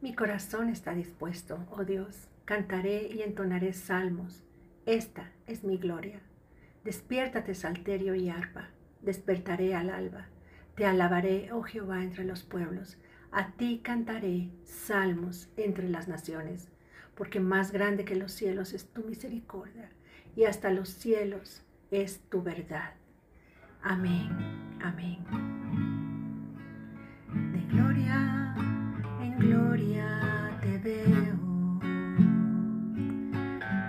Mi corazón está dispuesto, oh Dios, cantaré y entonaré salmos. Esta es mi gloria. Despiértate, salterio y arpa, despertaré al alba. Te alabaré, oh Jehová, entre los pueblos. A ti cantaré salmos entre las naciones, porque más grande que los cielos es tu misericordia, y hasta los cielos es tu verdad. Amén, amén. De gloria gloria te veo.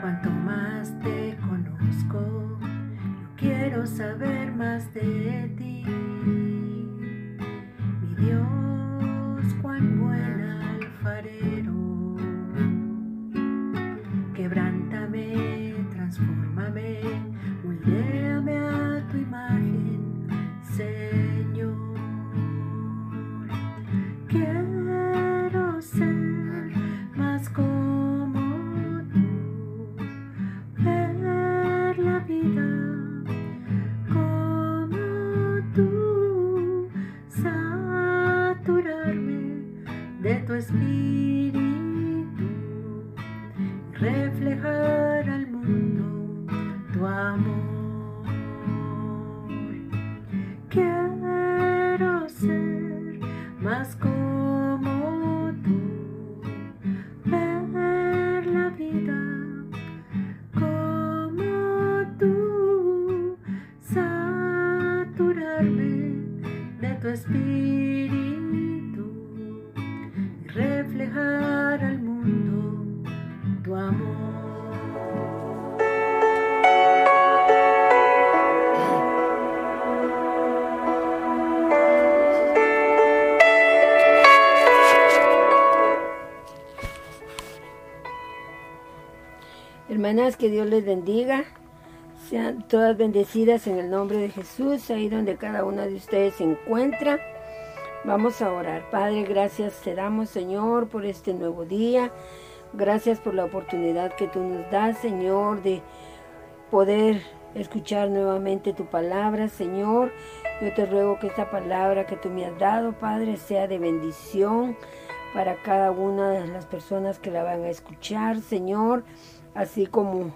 Cuanto más te conozco, yo quiero saber más de ti. Mi Dios, de tu Que Dios les bendiga. Sean todas bendecidas en el nombre de Jesús, ahí donde cada una de ustedes se encuentra. Vamos a orar. Padre, gracias te damos, Señor, por este nuevo día. Gracias por la oportunidad que tú nos das, Señor, de poder escuchar nuevamente tu palabra, Señor. Yo te ruego que esta palabra que tú me has dado, Padre, sea de bendición para cada una de las personas que la van a escuchar, Señor, así como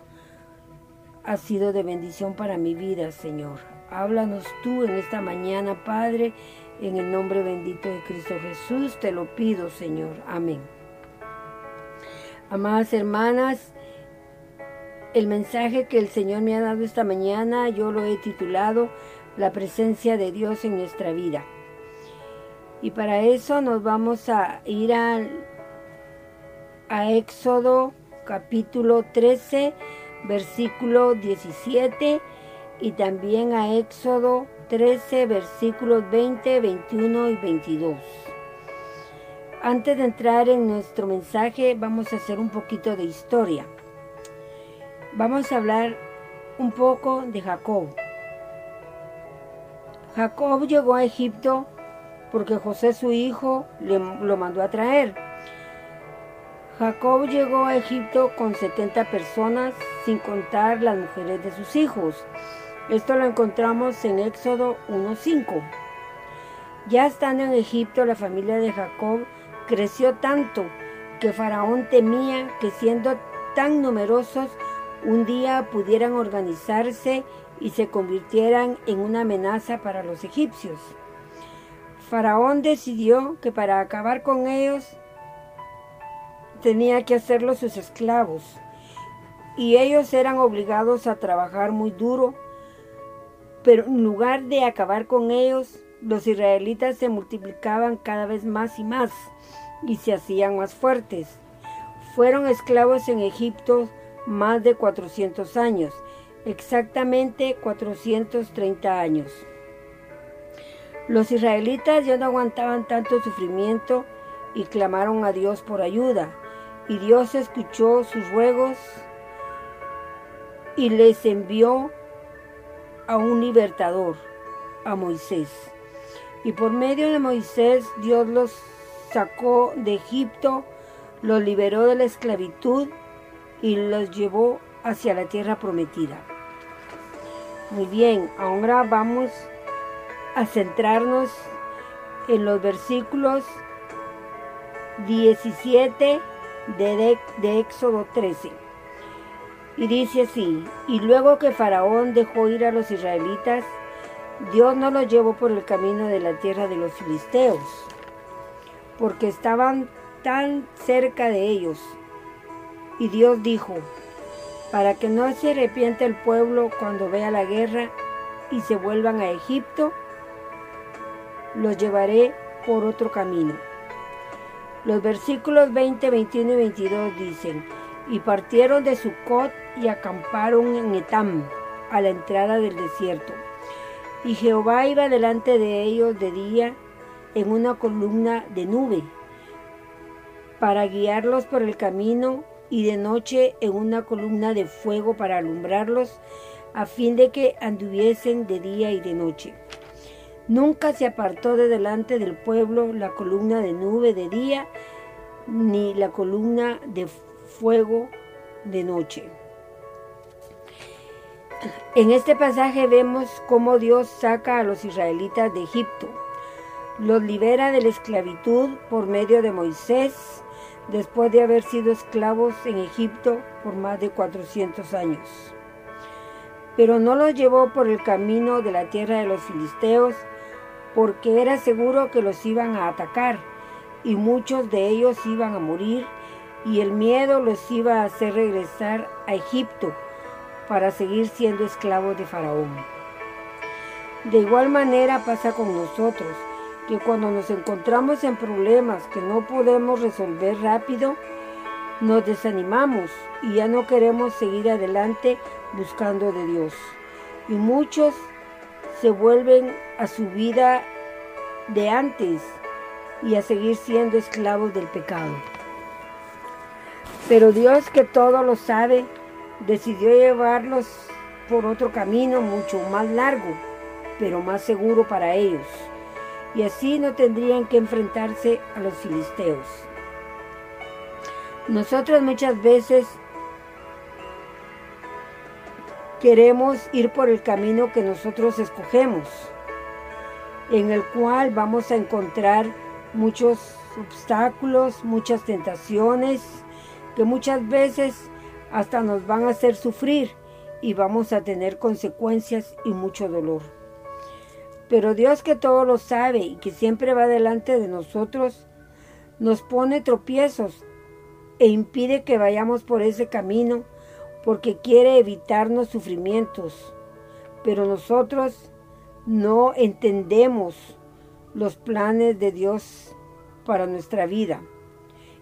ha sido de bendición para mi vida, Señor. Háblanos tú en esta mañana, Padre, en el nombre bendito de Cristo Jesús, te lo pido, Señor. Amén. Amadas hermanas, el mensaje que el Señor me ha dado esta mañana, yo lo he titulado La presencia de Dios en nuestra vida. Y para eso nos vamos a ir al, a Éxodo capítulo 13, versículo 17 y también a Éxodo 13, versículos 20, 21 y 22. Antes de entrar en nuestro mensaje, vamos a hacer un poquito de historia. Vamos a hablar un poco de Jacob. Jacob llegó a Egipto porque José su hijo le, lo mandó a traer. Jacob llegó a Egipto con 70 personas, sin contar las mujeres de sus hijos. Esto lo encontramos en Éxodo 1.5. Ya estando en Egipto, la familia de Jacob creció tanto que Faraón temía que siendo tan numerosos, un día pudieran organizarse y se convirtieran en una amenaza para los egipcios. Faraón decidió que para acabar con ellos tenía que hacerlos sus esclavos y ellos eran obligados a trabajar muy duro, pero en lugar de acabar con ellos, los israelitas se multiplicaban cada vez más y más y se hacían más fuertes. Fueron esclavos en Egipto más de 400 años, exactamente 430 años. Los israelitas ya no aguantaban tanto sufrimiento y clamaron a Dios por ayuda. Y Dios escuchó sus ruegos y les envió a un libertador, a Moisés. Y por medio de Moisés Dios los sacó de Egipto, los liberó de la esclavitud y los llevó hacia la tierra prometida. Muy bien, ahora vamos a centrarnos en los versículos 17 de, Éxodo 13. Y dice así, y luego que Faraón dejó ir a los israelitas, Dios no los llevó por el camino de la tierra de los filisteos, porque estaban tan cerca de ellos. Y Dios dijo, para que no se arrepienta el pueblo cuando vea la guerra y se vuelvan a Egipto, los llevaré por otro camino. Los versículos 20, 21 y 22 dicen, y partieron de Sucot y acamparon en Etam, a la entrada del desierto. Y Jehová iba delante de ellos de día en una columna de nube, para guiarlos por el camino, y de noche en una columna de fuego para alumbrarlos, a fin de que anduviesen de día y de noche. Nunca se apartó de delante del pueblo la columna de nube de día, ni la columna de fuego de noche. En este pasaje vemos cómo Dios saca a los israelitas de Egipto, los libera de la esclavitud por medio de Moisés, después de haber sido esclavos en Egipto por más de 400 años. Pero no los llevó por el camino de la tierra de los filisteos, porque era seguro que los iban a atacar, y muchos de ellos iban a morir y el miedo los iba a hacer regresar a Egipto para seguir siendo esclavos de Faraón. De igual manera pasa con nosotros, que cuando nos encontramos en problemas que no podemos resolver rápido, nos desanimamos y ya no queremos seguir adelante buscando de Dios. Y muchos se vuelven a su vida de antes y a seguir siendo esclavos del pecado. Pero Dios que todo lo sabe, decidió llevarlos por otro camino mucho más largo, pero más seguro para ellos. Y así no tendrían que enfrentarse a los filisteos. Nosotros muchas veces queremos ir por el camino que nosotros escogemos, en el cual vamos a encontrar muchos obstáculos, muchas tentaciones, que muchas veces hasta nos van a hacer sufrir y vamos a tener consecuencias y mucho dolor. Pero Dios que todo lo sabe y que siempre va delante de nosotros, nos pone tropiezos e impide que vayamos por ese camino porque quiere evitarnos sufrimientos. Pero nosotros no entendemos los planes de Dios para nuestra vida.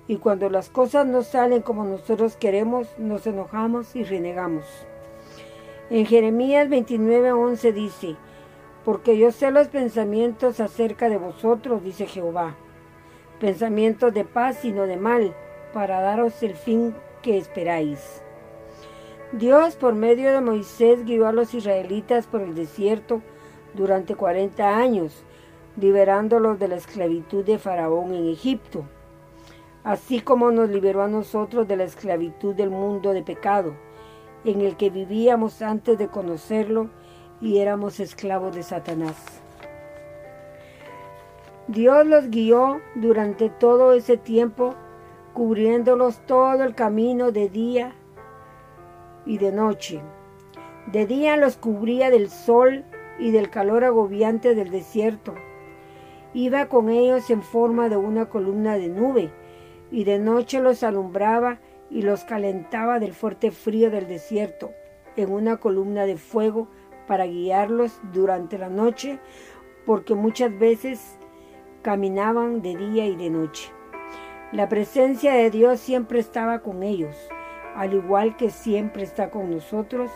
Y cuando las cosas no salen como nosotros queremos, nos enojamos y renegamos. En Jeremías 29:11 dice, porque yo sé los pensamientos acerca de vosotros, dice Jehová, pensamientos de paz y no de mal, para daros el fin que esperáis. Dios por medio de Moisés guió a los israelitas por el desierto durante 40 años, liberándolos de la esclavitud de Faraón en Egipto así como nos liberó a nosotros de la esclavitud del mundo de pecado, en el que vivíamos antes de conocerlo y éramos esclavos de Satanás. Dios los guió durante todo ese tiempo, cubriéndolos todo el camino de día y de noche. De día los cubría del sol y del calor agobiante del desierto. Iba con ellos en forma de una columna de nube y de noche los alumbraba y los calentaba del fuerte frío del desierto en una columna de fuego para guiarlos durante la noche, porque muchas veces caminaban de día y de noche. La presencia de Dios siempre estaba con ellos, al igual que siempre está con nosotros,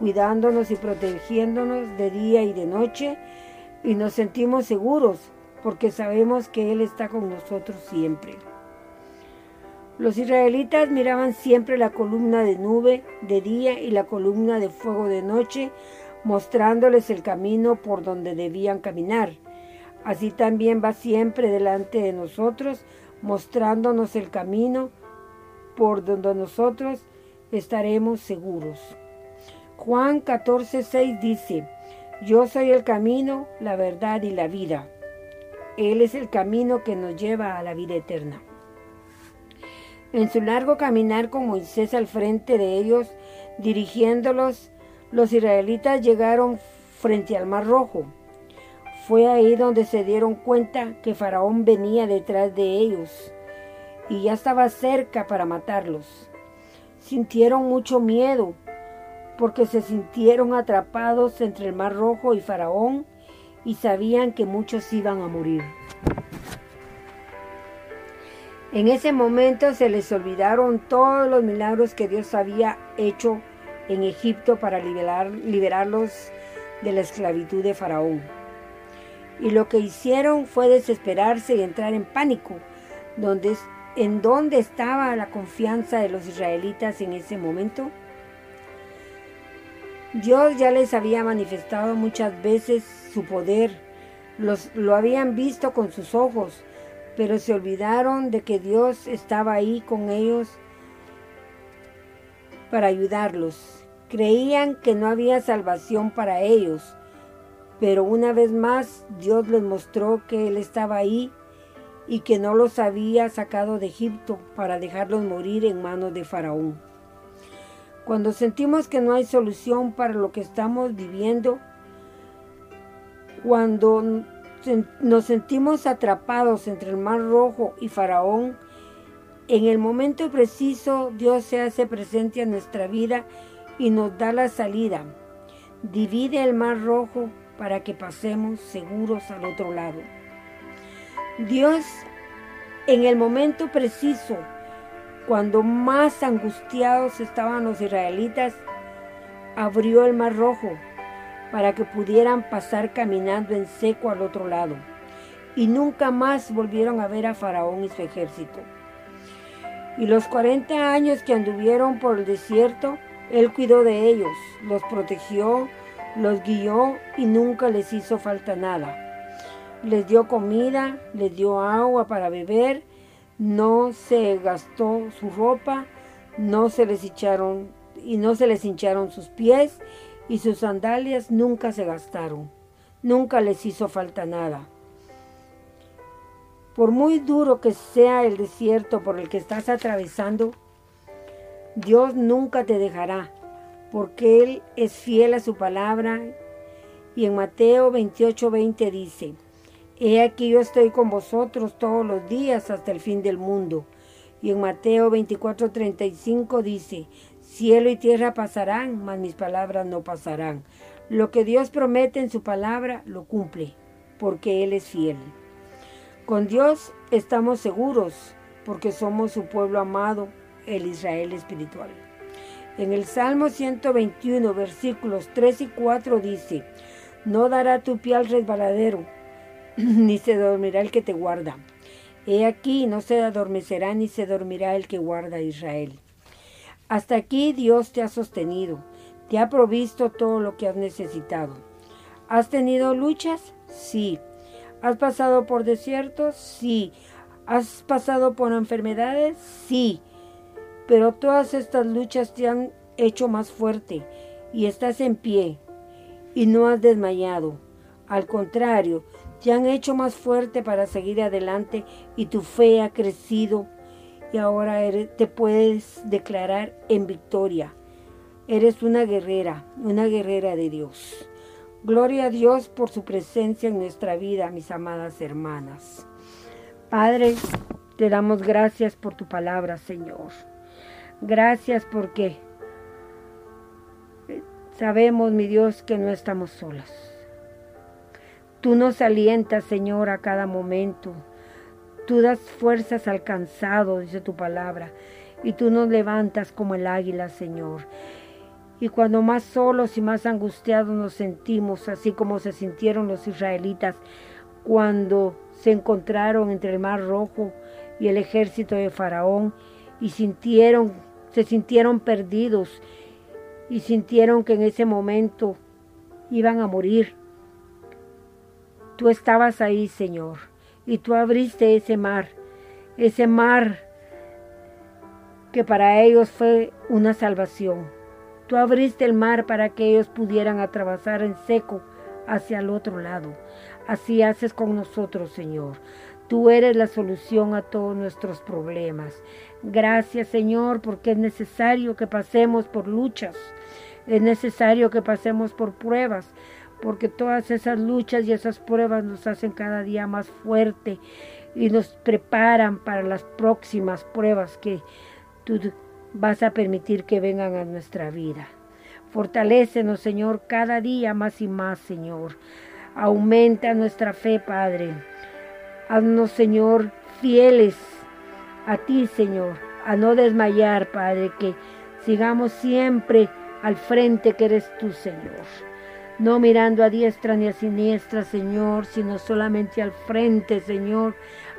cuidándonos y protegiéndonos de día y de noche, y nos sentimos seguros porque sabemos que Él está con nosotros siempre. Los israelitas miraban siempre la columna de nube de día y la columna de fuego de noche, mostrándoles el camino por donde debían caminar. Así también va siempre delante de nosotros, mostrándonos el camino por donde nosotros estaremos seguros. Juan 14:6 dice, Yo soy el camino, la verdad y la vida. Él es el camino que nos lleva a la vida eterna. En su largo caminar con Moisés al frente de ellos, dirigiéndolos, los israelitas llegaron frente al Mar Rojo. Fue ahí donde se dieron cuenta que Faraón venía detrás de ellos y ya estaba cerca para matarlos. Sintieron mucho miedo porque se sintieron atrapados entre el Mar Rojo y Faraón y sabían que muchos iban a morir. En ese momento se les olvidaron todos los milagros que Dios había hecho en Egipto para liberar, liberarlos de la esclavitud de Faraón. Y lo que hicieron fue desesperarse y entrar en pánico, donde, en dónde estaba la confianza de los israelitas en ese momento. Dios ya les había manifestado muchas veces su poder, los, lo habían visto con sus ojos, pero se olvidaron de que Dios estaba ahí con ellos para ayudarlos. Creían que no había salvación para ellos, pero una vez más Dios les mostró que Él estaba ahí y que no los había sacado de Egipto para dejarlos morir en manos de Faraón. Cuando sentimos que no hay solución para lo que estamos viviendo, cuando nos sentimos atrapados entre el mar rojo y Faraón, en el momento preciso Dios se hace presente en nuestra vida y nos da la salida. Divide el mar rojo para que pasemos seguros al otro lado. Dios en el momento preciso, cuando más angustiados estaban los israelitas, abrió el mar rojo para que pudieran pasar caminando en seco al otro lado. Y nunca más volvieron a ver a Faraón y su ejército. Y los 40 años que anduvieron por el desierto, Él cuidó de ellos, los protegió, los guió y nunca les hizo falta nada. Les dio comida, les dio agua para beber, no se gastó su ropa, no se les hincharon y no se les hincharon sus pies y sus sandalias nunca se gastaron, nunca les hizo falta nada. Por muy duro que sea el desierto por el que estás atravesando, Dios nunca te dejará, porque Él es fiel a su palabra. Y en Mateo 28:20 dice, He aquí yo estoy con vosotros todos los días hasta el fin del mundo. Y en Mateo 24:35 dice, Cielo y tierra pasarán, mas mis palabras no pasarán. Lo que Dios promete en su palabra lo cumple, porque Él es fiel. Con Dios estamos seguros, porque somos su pueblo amado, el Israel espiritual. En el Salmo 121, versículos 3 y 4 dice, No dará tu pie al resbaladero, ni se dormirá el que te guarda. He aquí, no se adormecerá ni se dormirá el que guarda a Israel. Hasta aquí Dios te ha sostenido, te ha provisto todo lo que has necesitado. ¿Has tenido luchas? Sí. ¿Has pasado por desiertos? Sí. ¿Has pasado por enfermedades? Sí. Pero todas estas luchas te han hecho más fuerte y estás en pie y no has desmayado. Al contrario, te han hecho más fuerte para seguir adelante y tu fe ha crecido y ahora te puedes declarar en victoria. Eres una guerrera, una guerrera de Dios. Gloria a Dios por su presencia en nuestra vida, mis amadas hermanas. Padre, te damos gracias por tu palabra, Señor. Gracias porque sabemos, mi Dios, que no estamos solas. Tú nos alientas, Señor, a cada momento. Tú das fuerzas al cansado, dice tu palabra, y tú nos levantas como el águila, Señor. Y cuando más solos y más angustiados nos sentimos, así como se sintieron los israelitas cuando se encontraron entre el mar rojo y el ejército de Faraón y sintieron, se sintieron perdidos y sintieron que en ese momento iban a morir. Tú estabas ahí, Señor y tú abriste ese mar, ese mar que para ellos fue una salvación. Tú abriste el mar para que ellos pudieran atravesar en seco hacia el otro lado. Así haces con nosotros, Señor. Tú eres la solución a todos nuestros problemas. Gracias Señor porque es necesario que pasemos por luchas, es necesario que pasemos por pruebas, porque todas esas luchas y esas pruebas nos hacen cada día más fuerte y nos preparan para las próximas pruebas que tú vas a permitir que vengan a nuestra vida. Fortalécenos, Señor, cada día más y más, Señor. Aumenta nuestra fe, Padre. Haznos, Señor, fieles a ti, Señor, a no desmayar, Padre, que sigamos siempre al frente que eres tú, Señor. No mirando a diestra ni a siniestra, Señor, sino solamente al frente, Señor,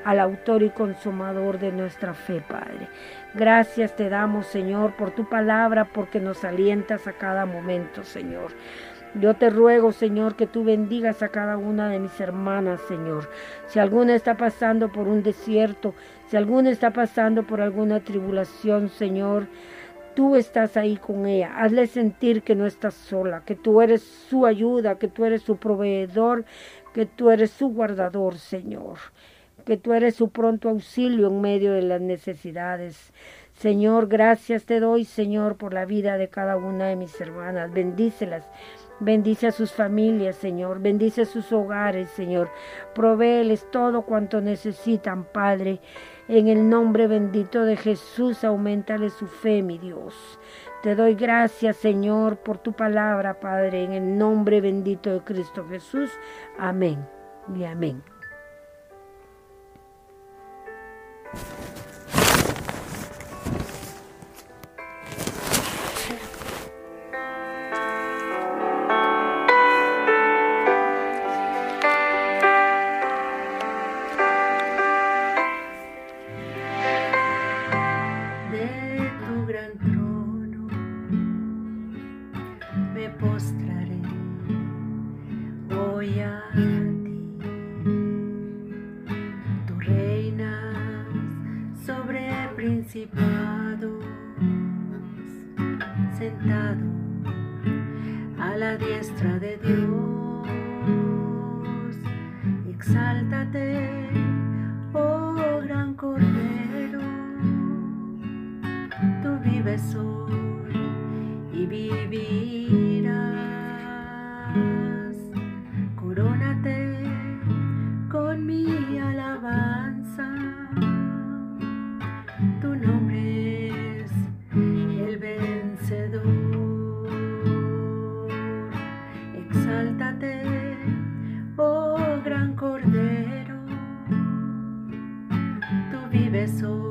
al autor y consumador de nuestra fe, Padre. Gracias te damos, Señor, por tu palabra, porque nos alientas a cada momento, Señor. Yo te ruego, Señor, que tú bendigas a cada una de mis hermanas, Señor. Si alguna está pasando por un desierto, si alguna está pasando por alguna tribulación, Señor, tú estás ahí con ella. Hazle sentir que no estás sola, que tú eres su ayuda, que tú eres su proveedor, que tú eres su guardador, Señor. Que tú eres su pronto auxilio en medio de las necesidades. Señor, gracias te doy, Señor, por la vida de cada una de mis hermanas. Bendícelas Bendice a sus familias, Señor. Bendice sus hogares, Señor. Provéeles todo cuanto necesitan, Padre. En el nombre bendito de Jesús, aumentale su fe, mi Dios. Te doy gracias, Señor, por tu palabra, Padre, en el nombre bendito de Cristo Jesús. Amén y amén. Sentado a la diestra de Dios. Exáltate, oh gran Cordero, tú vives hoy y vivirás. Tú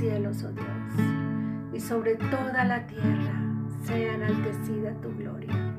cielos, oh Dios, y sobre toda la tierra sea enaltecida tu gloria.